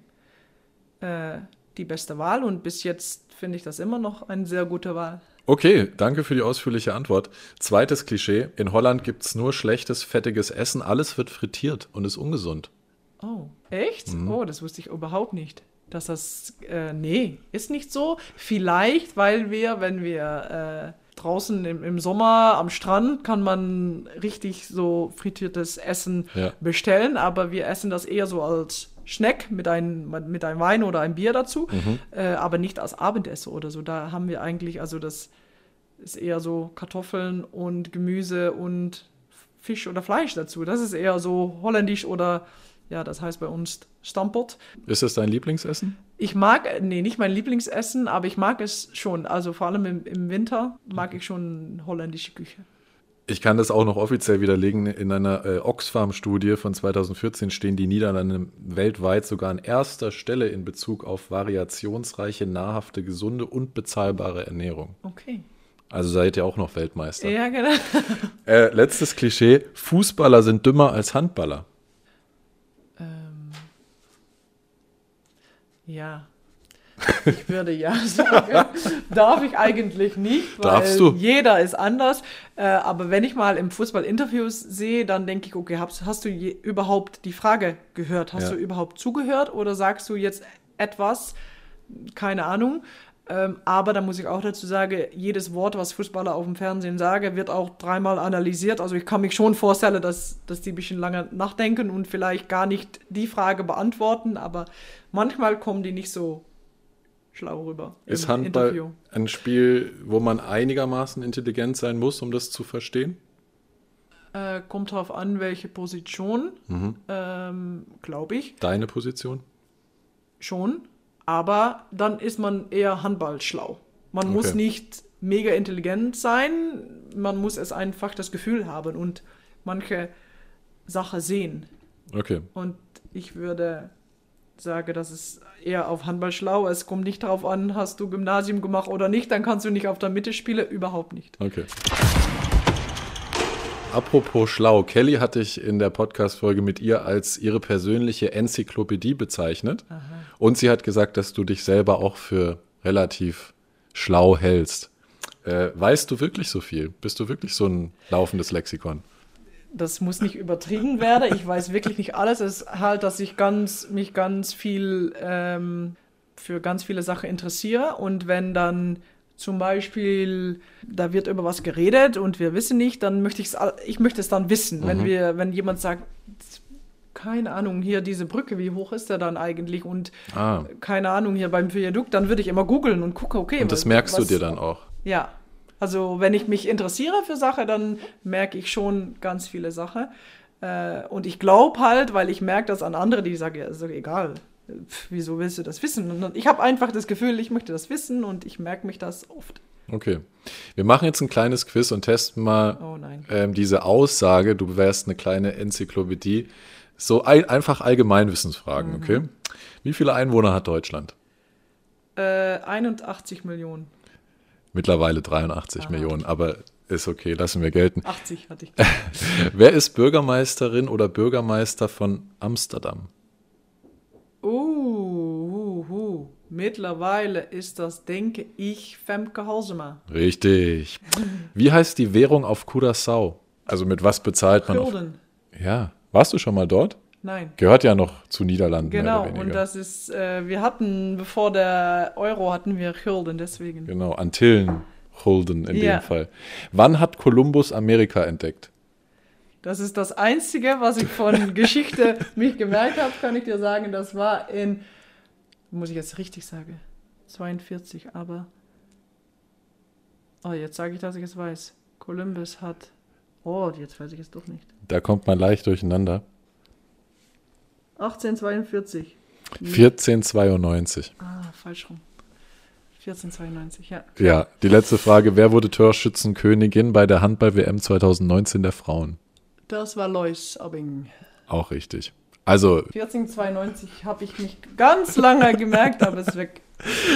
äh, die beste Wahl und bis jetzt finde ich das immer noch eine sehr gute Wahl. Okay, danke für die ausführliche Antwort. Zweites Klischee. In Holland gibt es nur schlechtes, fettiges Essen. Alles wird frittiert und ist ungesund. Oh, echt? Mhm. Oh, das wusste ich überhaupt nicht. Dass das, äh, nee, ist nicht so. Vielleicht, weil wir, wenn wir äh, draußen im, im, Sommer am Strand, kann man richtig so frittiertes Essen ja. bestellen, aber wir essen das eher so als Schneck mit einem, mit einem Wein oder einem Bier dazu, mhm. äh, aber nicht als Abendessen oder so. Da haben wir eigentlich, also das ist eher so Kartoffeln und Gemüse und Fisch oder Fleisch dazu. Das ist eher so holländisch oder ja, das heißt bei uns Stampot. Ist das dein Lieblingsessen? Ich mag, nee, nicht mein Lieblingsessen, aber ich mag es schon. Also vor allem im, im Winter mag ich schon holländische Küche. Ich kann das auch noch offiziell widerlegen. In einer äh, Oxfam-Studie von 2014 stehen die Niederlande weltweit sogar an erster Stelle in Bezug auf variationsreiche, nahrhafte, gesunde und bezahlbare Ernährung. Okay. Also seid ihr auch noch Weltmeister. Ja, genau. Äh, letztes Klischee: Fußballer sind dümmer als Handballer. Ja. <laughs> Ich würde ja sagen. Darf ich eigentlich nicht, weil Darfst du? jeder ist anders. Äh, aber wenn ich mal im Fußball Interviews sehe, dann denke ich, okay, hast, hast du je, überhaupt die Frage gehört? Hast ja. du überhaupt zugehört oder sagst du jetzt etwas? Keine Ahnung. Ähm, aber da muss ich auch dazu sagen, jedes Wort, was Fußballer auf dem Fernsehen sagen, wird auch dreimal analysiert. Also ich kann mich schon vorstellen, dass, dass die ein bisschen lange nachdenken und vielleicht gar nicht die Frage beantworten, aber manchmal kommen die nicht so schlau rüber. Ist Handball Interview. ein Spiel, wo man einigermaßen intelligent sein muss, um das zu verstehen? Äh, kommt darauf an, welche Position, mhm. ähm, glaube ich. Deine Position? Schon aber dann ist man eher handballschlau. Man okay. muss nicht mega intelligent sein, man muss es einfach das Gefühl haben und manche Sachen sehen. Okay. Und ich würde sagen, das ist eher auf Handball schlau. Es kommt nicht darauf an, hast du Gymnasium gemacht oder nicht, dann kannst du nicht auf der Mitte spielen, überhaupt nicht. Okay. Apropos schlau, Kelly hatte ich in der Podcast-Folge mit ihr als ihre persönliche Enzyklopädie bezeichnet. Aha. Und sie hat gesagt, dass du dich selber auch für relativ schlau hältst. Äh, weißt du wirklich so viel? Bist du wirklich so ein laufendes Lexikon? Das muss nicht übertrieben werden. Ich weiß wirklich nicht alles. Es ist halt, dass ich ganz, mich ganz viel ähm, für ganz viele Sachen interessiere. Und wenn dann zum Beispiel, da wird über was geredet und wir wissen nicht, dann möchte ich es, ich möchte es dann wissen. Mhm. Wenn wir, wenn jemand sagt, keine Ahnung, hier diese Brücke, wie hoch ist der dann eigentlich? Und ah. keine Ahnung, hier beim Viadukt, dann würde ich immer googeln und gucke, okay. Und das was, merkst du dir dann auch? Ja. Also wenn ich mich interessiere für Sachen, dann merke ich schon ganz viele Sachen. Äh, und ich glaube halt, weil ich merke das an andere, die sagen, ja, ist doch egal, wieso willst du das wissen? Und ich habe einfach das Gefühl, ich möchte das wissen und ich merke mich das oft. Okay. Wir machen jetzt ein kleines Quiz und testen mal Oh ähm, diese Aussage, du wärst eine kleine Enzyklopädie. So ein, einfach Allgemeinwissensfragen, okay? Wie viele Einwohner hat Deutschland? Äh, 81 Millionen. Mittlerweile 83 Millionen, aber ist okay, lassen wir gelten. 80 hatte ich. <laughs> Wer ist Bürgermeisterin oder Bürgermeister von Amsterdam? Uh, uh, uh. Mittlerweile ist das, denke ich, Femke Halsema. Richtig. <laughs> Wie heißt die Währung auf Curaçao? Also mit was bezahlt man? Auf, Gulden. ja. Warst du schon mal dort? Nein. Gehört ja noch zu Niederlanden. Genau, mehr oder und das ist, äh, wir hatten, bevor der Euro hatten wir Gulden, deswegen. Genau, Antillen, Holden in Ja. dem Fall. Wann hat Kolumbus Amerika entdeckt? Das ist das Einzige, was ich von <laughs> Geschichte mich gemerkt habe, kann ich dir sagen. Das war in, muss ich jetzt richtig sagen, 42, aber. Oh, jetzt sage ich, dass ich es weiß. Columbus hat. Oh, jetzt weiß ich es doch nicht. Da kommt man leicht durcheinander. 1842. 1492. Ah, falsch rum. 1492, ja. Ja, die letzte Frage. Wer wurde Torschützenkönigin bei der Handball-WM 2019 der Frauen? Das war Lois Abbing. Auch richtig. Also 1492 habe ich nicht ganz lange gemerkt, aber es ist weg.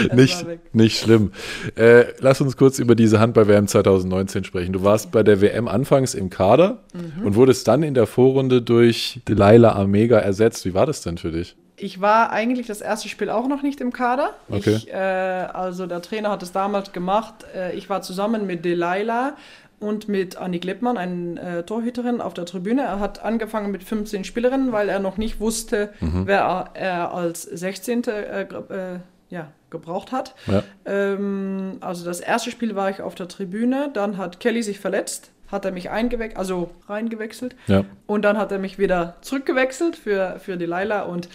Es nicht, weg. nicht schlimm. Äh, lass uns kurz über diese Handball-WM 2019 sprechen. Du warst bei der WM anfangs im Kader Mhm. und wurdest dann in der Vorrunde durch Delilah Amega ersetzt. Wie war das denn für dich? Ich war eigentlich das erste Spiel auch noch nicht im Kader. Okay. Ich, äh, also der Trainer hat es damals gemacht. Äh, ich war zusammen mit Delilah und mit Annik Lippmann, eine äh, Torhüterin, auf der Tribüne. Er hat angefangen mit 15 Spielerinnen, weil er noch nicht wusste, wer er, er als 16. Äh, äh, ja, gebraucht hat. Ja. Ähm, also das erste Spiel war ich auf der Tribüne, dann hat Kelly sich verletzt, hat er mich eingewechselt, also reingewechselt. Ja. Und dann hat er mich wieder zurückgewechselt für, für die Laila. Und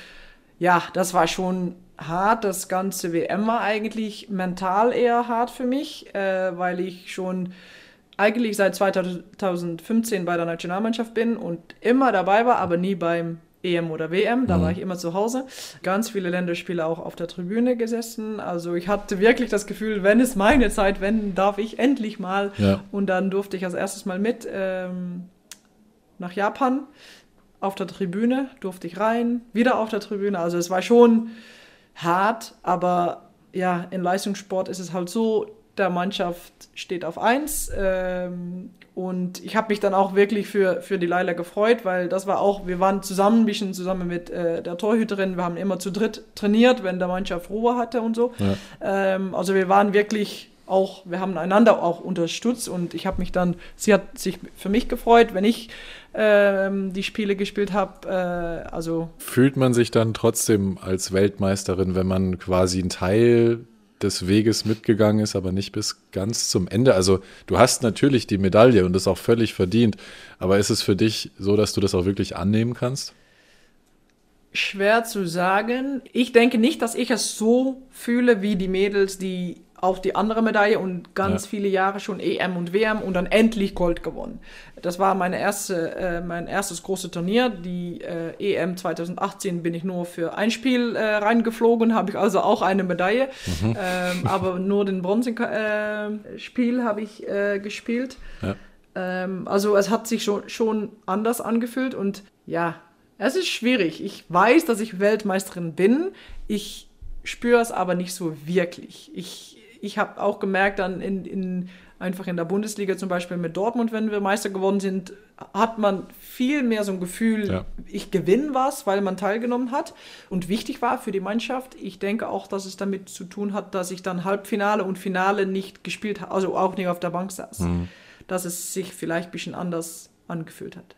ja, das war schon hart. Das ganze WM war eigentlich mental eher hart für mich, äh, weil ich schon eigentlich seit 2015 bei der Nationalmannschaft bin und immer dabei war, aber nie beim EM oder WM. Da war ich immer zu Hause. Ganz viele Länderspiele auch auf der Tribüne gesessen. Also ich hatte wirklich das Gefühl, wenn es meine Zeit, wenn darf ich endlich mal. Ja. Und dann durfte ich als erstes mal mit ähm, nach Japan auf der Tribüne, durfte ich rein, wieder auf der Tribüne. Also es war schon hart, aber ja, in Leistungssport ist es halt so, der Mannschaft steht auf eins. Ähm, und ich habe mich dann auch wirklich für, für die Leila gefreut, weil das war auch, wir waren zusammen, ein bisschen zusammen mit äh, der Torhüterin, wir haben immer zu dritt trainiert, wenn der Mannschaft Ruhe hatte und so. Ähm, also wir waren wirklich auch, wir haben einander auch unterstützt und ich habe mich dann, sie hat sich für mich gefreut, wenn ich ähm, die Spiele gespielt habe. Äh, also Fühlt man sich dann trotzdem als Weltmeisterin, wenn man quasi einen Teil des Weges mitgegangen ist, aber nicht bis ganz zum Ende? Also du hast natürlich die Medaille und das auch völlig verdient, aber ist es für dich so, dass du das auch wirklich annehmen kannst? schwer zu sagen. Ich denke nicht, dass ich es so fühle wie die Mädels, die auch die andere Medaille und ganz Ja. viele Jahre schon EM und WM und dann endlich Gold gewonnen. Das war meine erste, äh, mein erstes großes Turnier. Die äh, EM 2018 bin ich nur für ein Spiel äh, reingeflogen, habe ich also auch eine Medaille, ähm, aber <laughs> nur den Bronzespiel äh, habe ich äh, gespielt. Ja. Ähm, also es hat sich schon, schon anders angefühlt und ja, es ist schwierig. Ich weiß, dass ich Weltmeisterin bin. Ich spüre es aber nicht so wirklich. Ich, ich habe auch gemerkt, dann in, in, einfach in der Bundesliga zum Beispiel mit Dortmund, wenn wir Meister geworden sind, hat man viel mehr so ein Gefühl, Ja. ich gewinne was, weil man teilgenommen hat und wichtig war für die Mannschaft. Ich denke auch, dass es damit zu tun hat, dass ich dann Halbfinale und Finale nicht gespielt habe, also auch nicht auf der Bank saß. Dass es sich vielleicht ein bisschen anders angefühlt hat.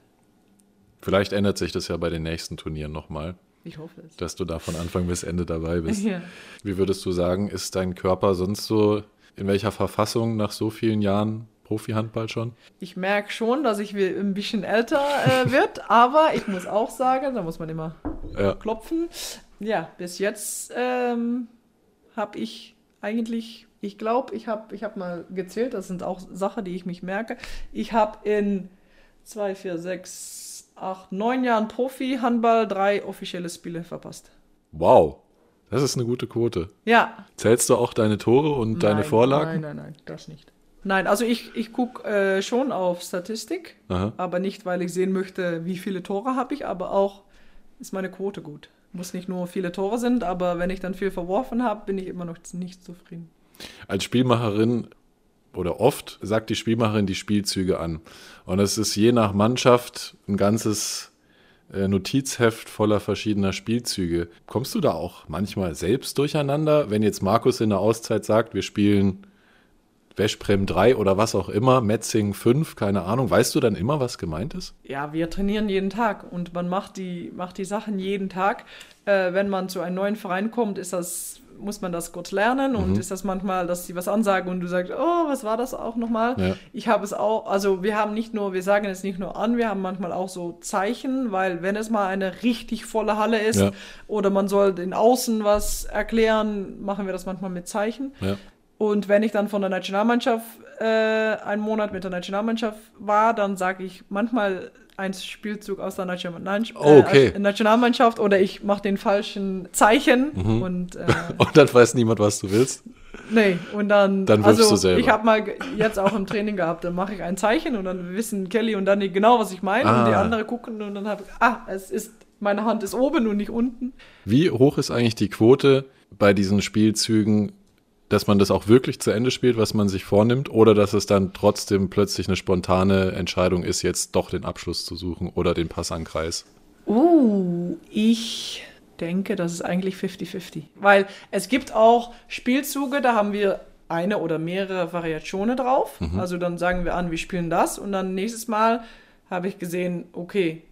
Vielleicht ändert sich das ja bei den nächsten Turnieren nochmal, Ich hoffe es. dass du da von Anfang bis Ende dabei bist. <laughs> Ja. Wie würdest du sagen, ist dein Körper sonst so, in welcher Verfassung nach so vielen Jahren Profi-Handball schon? Ich merke schon, dass ich ein bisschen älter äh, <laughs> wird, aber ich muss auch sagen, da muss man immer Ja. klopfen. Ja, bis jetzt ähm, habe ich eigentlich, ich glaube, ich habe ich hab mal gezählt, das sind auch Sachen, die ich mich merke. Ich habe in zwei, vier, sechs, acht, neun Jahren Profi-Handball drei offizielle Spiele verpasst. Wow. Das ist eine gute Quote. Ja. Zählst du auch deine Tore und deine Nein, Vorlagen? Nein, nein, nein, das nicht. Nein, also ich, ich gucke äh, schon auf Statistik, Aha. aber nicht, weil ich sehen möchte, wie viele Tore habe ich, aber auch ist meine Quote gut. Muss nicht nur viele Tore sind, aber wenn ich dann viel verworfen habe, bin ich immer noch nicht zufrieden. Als Spielmacherin oder oft sagt die Spielmacherin die Spielzüge an. Und es ist je nach Mannschaft ein ganzes äh, Notizheft voller verschiedener Spielzüge. Kommst du da auch manchmal selbst durcheinander, wenn jetzt Markus in der Auszeit sagt, wir spielen Westprem 3 oder was auch immer, Metzing 5, keine Ahnung. Weißt du dann immer, was gemeint ist? Ja, wir trainieren jeden Tag und man macht die, macht die Sachen jeden Tag. Äh, wenn man zu einem neuen Verein kommt, ist das, muss man das kurz lernen und ist das manchmal, dass sie was ansagen und du sagst, oh, was war das auch nochmal? Ja. Ich habe es auch, also wir haben nicht nur, wir sagen es nicht nur an, wir haben manchmal auch so Zeichen, weil wenn es mal eine richtig volle Halle ist Ja. oder man soll den Außen was erklären, machen wir das manchmal mit Zeichen. Ja. Und wenn ich dann von der Nationalmannschaft äh, einen Monat mit der Nationalmannschaft war, dann sage ich manchmal einen Spielzug aus der Nation Oh, okay. äh, Nationalmannschaft oder ich mache den falschen Zeichen Mhm. und äh, <laughs> Und dann weiß niemand, was du willst. nee und dann Dann wirfst also du selber. ich habe mal jetzt auch im Training gehabt, dann mache ich ein Zeichen und dann wissen Kelly und Danny genau was ich meine und die Ah. andere gucken und dann habe ich ah es ist meine Hand ist oben und nicht unten. Wie hoch ist eigentlich die Quote bei diesen Spielzügen, dass man das auch wirklich zu Ende spielt, was man sich vornimmt, oder dass es dann trotzdem plötzlich eine spontane Entscheidung ist, jetzt doch den Abschluss zu suchen oder den Pass an Kreis? Uh, ich denke, das ist eigentlich 50-50. Weil es gibt auch Spielzüge, da haben wir eine oder mehrere Variationen drauf. Also dann sagen wir an, wir spielen das und dann nächstes Mal habe ich gesehen, okay,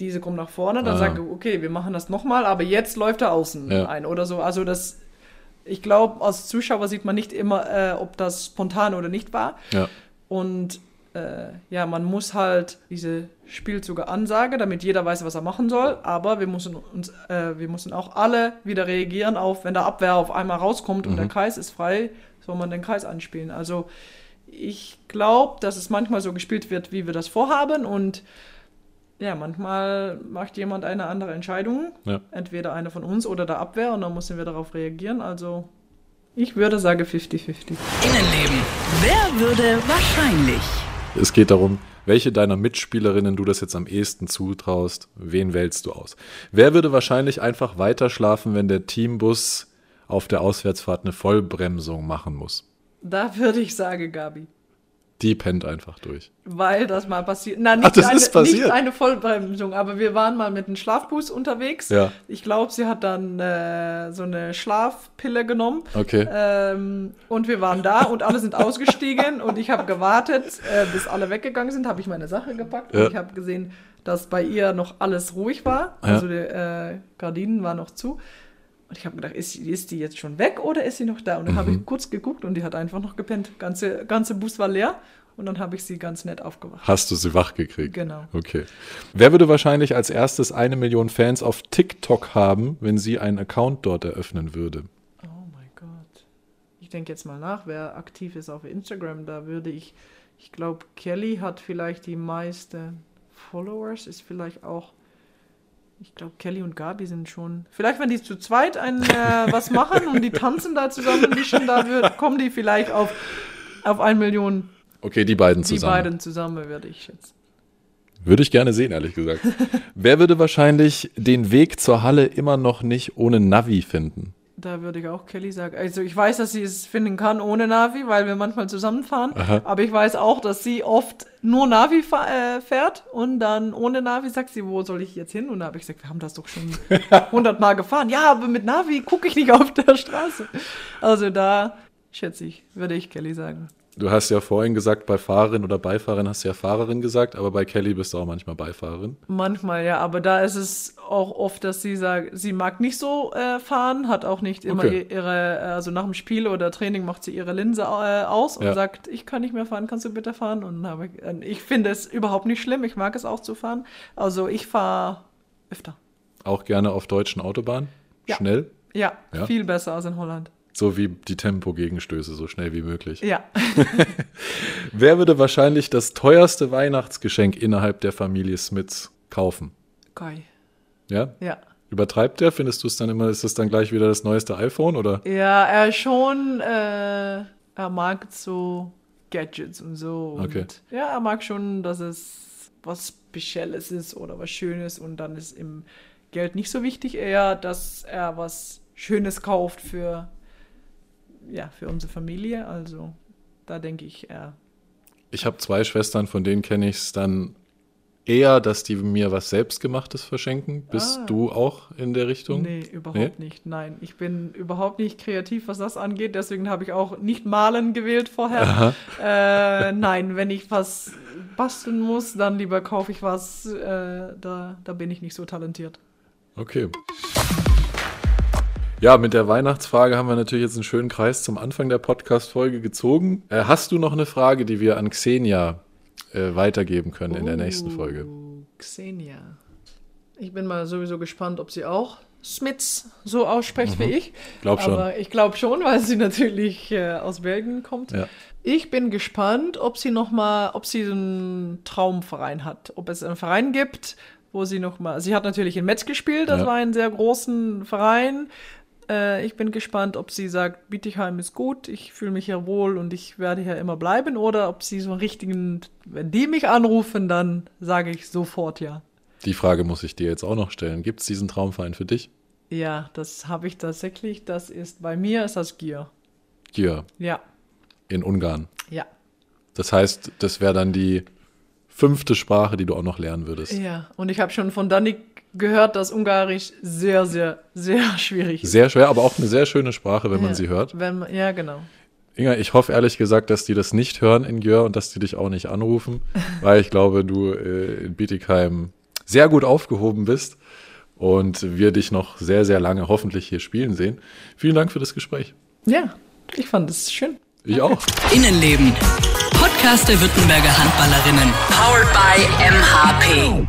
diese kommt nach vorne, dann Ah. sage ich, okay, wir machen das nochmal, aber jetzt läuft er außen Ja. ein oder so. Also das, ich glaube, als Zuschauer sieht man nicht immer, äh, ob das spontan oder nicht war. Ja. Und äh, ja, man muss halt diese Spielzüge ansage, damit jeder weiß, was er machen soll. Aber wir müssen uns, äh, wir müssen auch alle wieder reagieren auf, wenn der Abwehr auf einmal rauskommt und der Kreis ist frei, soll man den Kreis anspielen. Also ich glaube, dass es manchmal so gespielt wird, wie wir das vorhaben und ja, manchmal macht jemand eine andere Entscheidung, Ja. entweder eine von uns oder der Abwehr und dann müssen wir darauf reagieren. Also ich würde sagen 50-50. Innenleben. Wer würde wahrscheinlich? Es geht darum, welche deiner Mitspielerinnen du das jetzt am ehesten zutraust, wen wählst du aus? Wer würde wahrscheinlich einfach weiter schlafen, wenn der Teambus auf der Auswärtsfahrt eine Vollbremsung machen muss? Da würde ich sagen, Gabi. Die pennt einfach durch. Weil das mal passiert. Na, nicht, Ach, das eine, ist passiert? nicht eine Vollbremsung, aber wir waren mal mit einem Schlafbus unterwegs. Ja. Ich glaube, sie hat dann äh, so eine Schlafpille genommen. Okay. Ähm, und wir waren da und alle sind ausgestiegen und ich habe gewartet, äh, bis alle weggegangen sind, habe ich meine Sache gepackt Ja. und ich habe gesehen, dass bei ihr noch alles ruhig war. Ja. Also die äh, Gardinen waren noch zu. Und ich habe gedacht, ist, ist die jetzt schon weg oder ist sie noch da? Und dann Mhm. habe ich kurz geguckt und die hat einfach noch gepennt. Ganze, ganze Bus war leer und dann habe ich sie ganz nett aufgewacht. Hast du sie wach gekriegt? Genau. Okay. Wer würde wahrscheinlich als erstes eine Million Fans auf TikTok haben, wenn sie einen Account dort eröffnen würde? Oh mein Gott. Ich denke jetzt mal nach, wer aktiv ist auf Instagram. Da würde ich, ich glaube, Kelly hat vielleicht die meisten Followers, ist vielleicht auch, ich glaube, Kelly und Gabi sind schon, vielleicht wenn die zu zweit ein, äh, was machen und die tanzen da zusammen mischen, da wird, kommen die vielleicht auf, auf eine Million, Okay, die beiden die zusammen. beiden zusammen, würde ich schätzen. Würde ich gerne sehen, ehrlich gesagt. <laughs> Wer würde wahrscheinlich den Weg zur Halle immer noch nicht ohne Navi finden? Da würde ich auch Kelly sagen. Also ich weiß, dass sie es finden kann ohne Navi, weil wir manchmal zusammenfahren. Aha. Aber ich weiß auch, dass sie oft nur Navi äh, fährt und dann ohne Navi sagt sie, wo soll ich jetzt hin? Und da habe ich gesagt, wir haben das doch schon <laughs> hundertmal gefahren. Ja, aber mit Navi gucke ich nicht auf der Straße. Also da schätze ich, würde ich Kelly sagen. Du hast ja vorhin gesagt, bei Fahrerin oder Beifahrerin hast du ja Fahrerin gesagt, aber bei Kelly bist du auch manchmal Beifahrerin. Manchmal ja, aber da ist es auch oft, dass sie sagt, sie mag nicht so äh, fahren, hat auch nicht immer Okay. ihre, also nach dem Spiel oder Training macht sie ihre Linse äh, aus und Ja. sagt, ich kann nicht mehr fahren, kannst du bitte fahren? Und habe ich, äh, ich finde es überhaupt nicht schlimm, ich mag es auch zu fahren. Also ich fahre öfter. Auch gerne auf deutschen Autobahnen. Ja. Schnell. Ja, Ja? viel besser als in Holland. So wie die Tempo-Gegenstöße, so schnell wie möglich. Ja, <laughs> Wer würde wahrscheinlich das teuerste Weihnachtsgeschenk innerhalb der Familie Smiths kaufen? Kai. Ja? Ja, Übertreibt der? Findest du es dann immer, ist das dann gleich wieder das neueste iPhone oder? Ja, er schon, äh, er mag so Gadgets und so. Okay. Und ja, er mag schon, dass es was Spezielles ist oder was Schönes und dann ist ihm Geld nicht so wichtig, eher, dass er was Schönes kauft für, ja, für unsere Familie. Also da denke ich, er Ich habe zwei Schwestern, von denen kenne ich es dann eher, dass die mir was Selbstgemachtes verschenken. Bist Ah. du auch in der Richtung? Nee, überhaupt nicht. Nein, ich bin überhaupt nicht kreativ, was das angeht. Deswegen habe ich auch nicht malen gewählt vorher. Äh, <laughs> nein, wenn ich was basteln muss, dann lieber kaufe ich was. Äh, da, da bin ich nicht so talentiert. Okay. Ja, mit der Weihnachtsfrage haben wir natürlich jetzt einen schönen Kreis zum Anfang der Podcast-Folge gezogen. Äh, hast du noch eine Frage, die wir an Xenia äh, weitergeben können in der nächsten Folge? Oh, Xenia. Ich bin mal sowieso gespannt, ob sie auch Smits so ausspricht wie ich. Glaub schon. Aber ich glaube schon, weil sie natürlich äh, aus Belgien kommt. Ja. Ich bin gespannt, ob sie noch mal, ob sie einen Traumverein hat, ob es einen Verein gibt, wo sie noch mal. Sie hat natürlich in Metz gespielt, das Ja. war ein sehr großen Verein. Äh, ich bin gespannt, ob sie sagt, Bietigheim ist gut, ich fühle mich hier wohl und ich werde hier immer bleiben, oder ob sie so einen richtigen, wenn die mich anrufen, dann sage ich sofort ja. Die Frage muss ich dir jetzt auch noch stellen. Gibt es diesen Traumverein für dich? Ja, das habe ich tatsächlich. Das ist bei mir ist das Gier. Hier Ja, in Ungarn. ja. Das heißt, das wäre dann die fünfte Sprache, die du auch noch lernen würdest. Ja, und ich habe schon von Danik gehört, dass Ungarisch sehr, sehr, sehr schwierig ist. Sehr schwer, aber auch eine sehr schöne Sprache, wenn man Ja, sie hört. Wenn man, ja, genau. Inga, ich hoffe ehrlich gesagt, dass die das nicht hören in Gjör und dass die dich auch nicht anrufen, <laughs> weil ich glaube, du äh, in Bietigheim sehr gut aufgehoben bist und wir dich noch sehr, sehr lange hoffentlich hier spielen sehen. Vielen Dank für das Gespräch. Ja, ich fand es schön. Ich auch. Innenleben. Podcast der Württemberger Handballerinnen. Powered by MHP.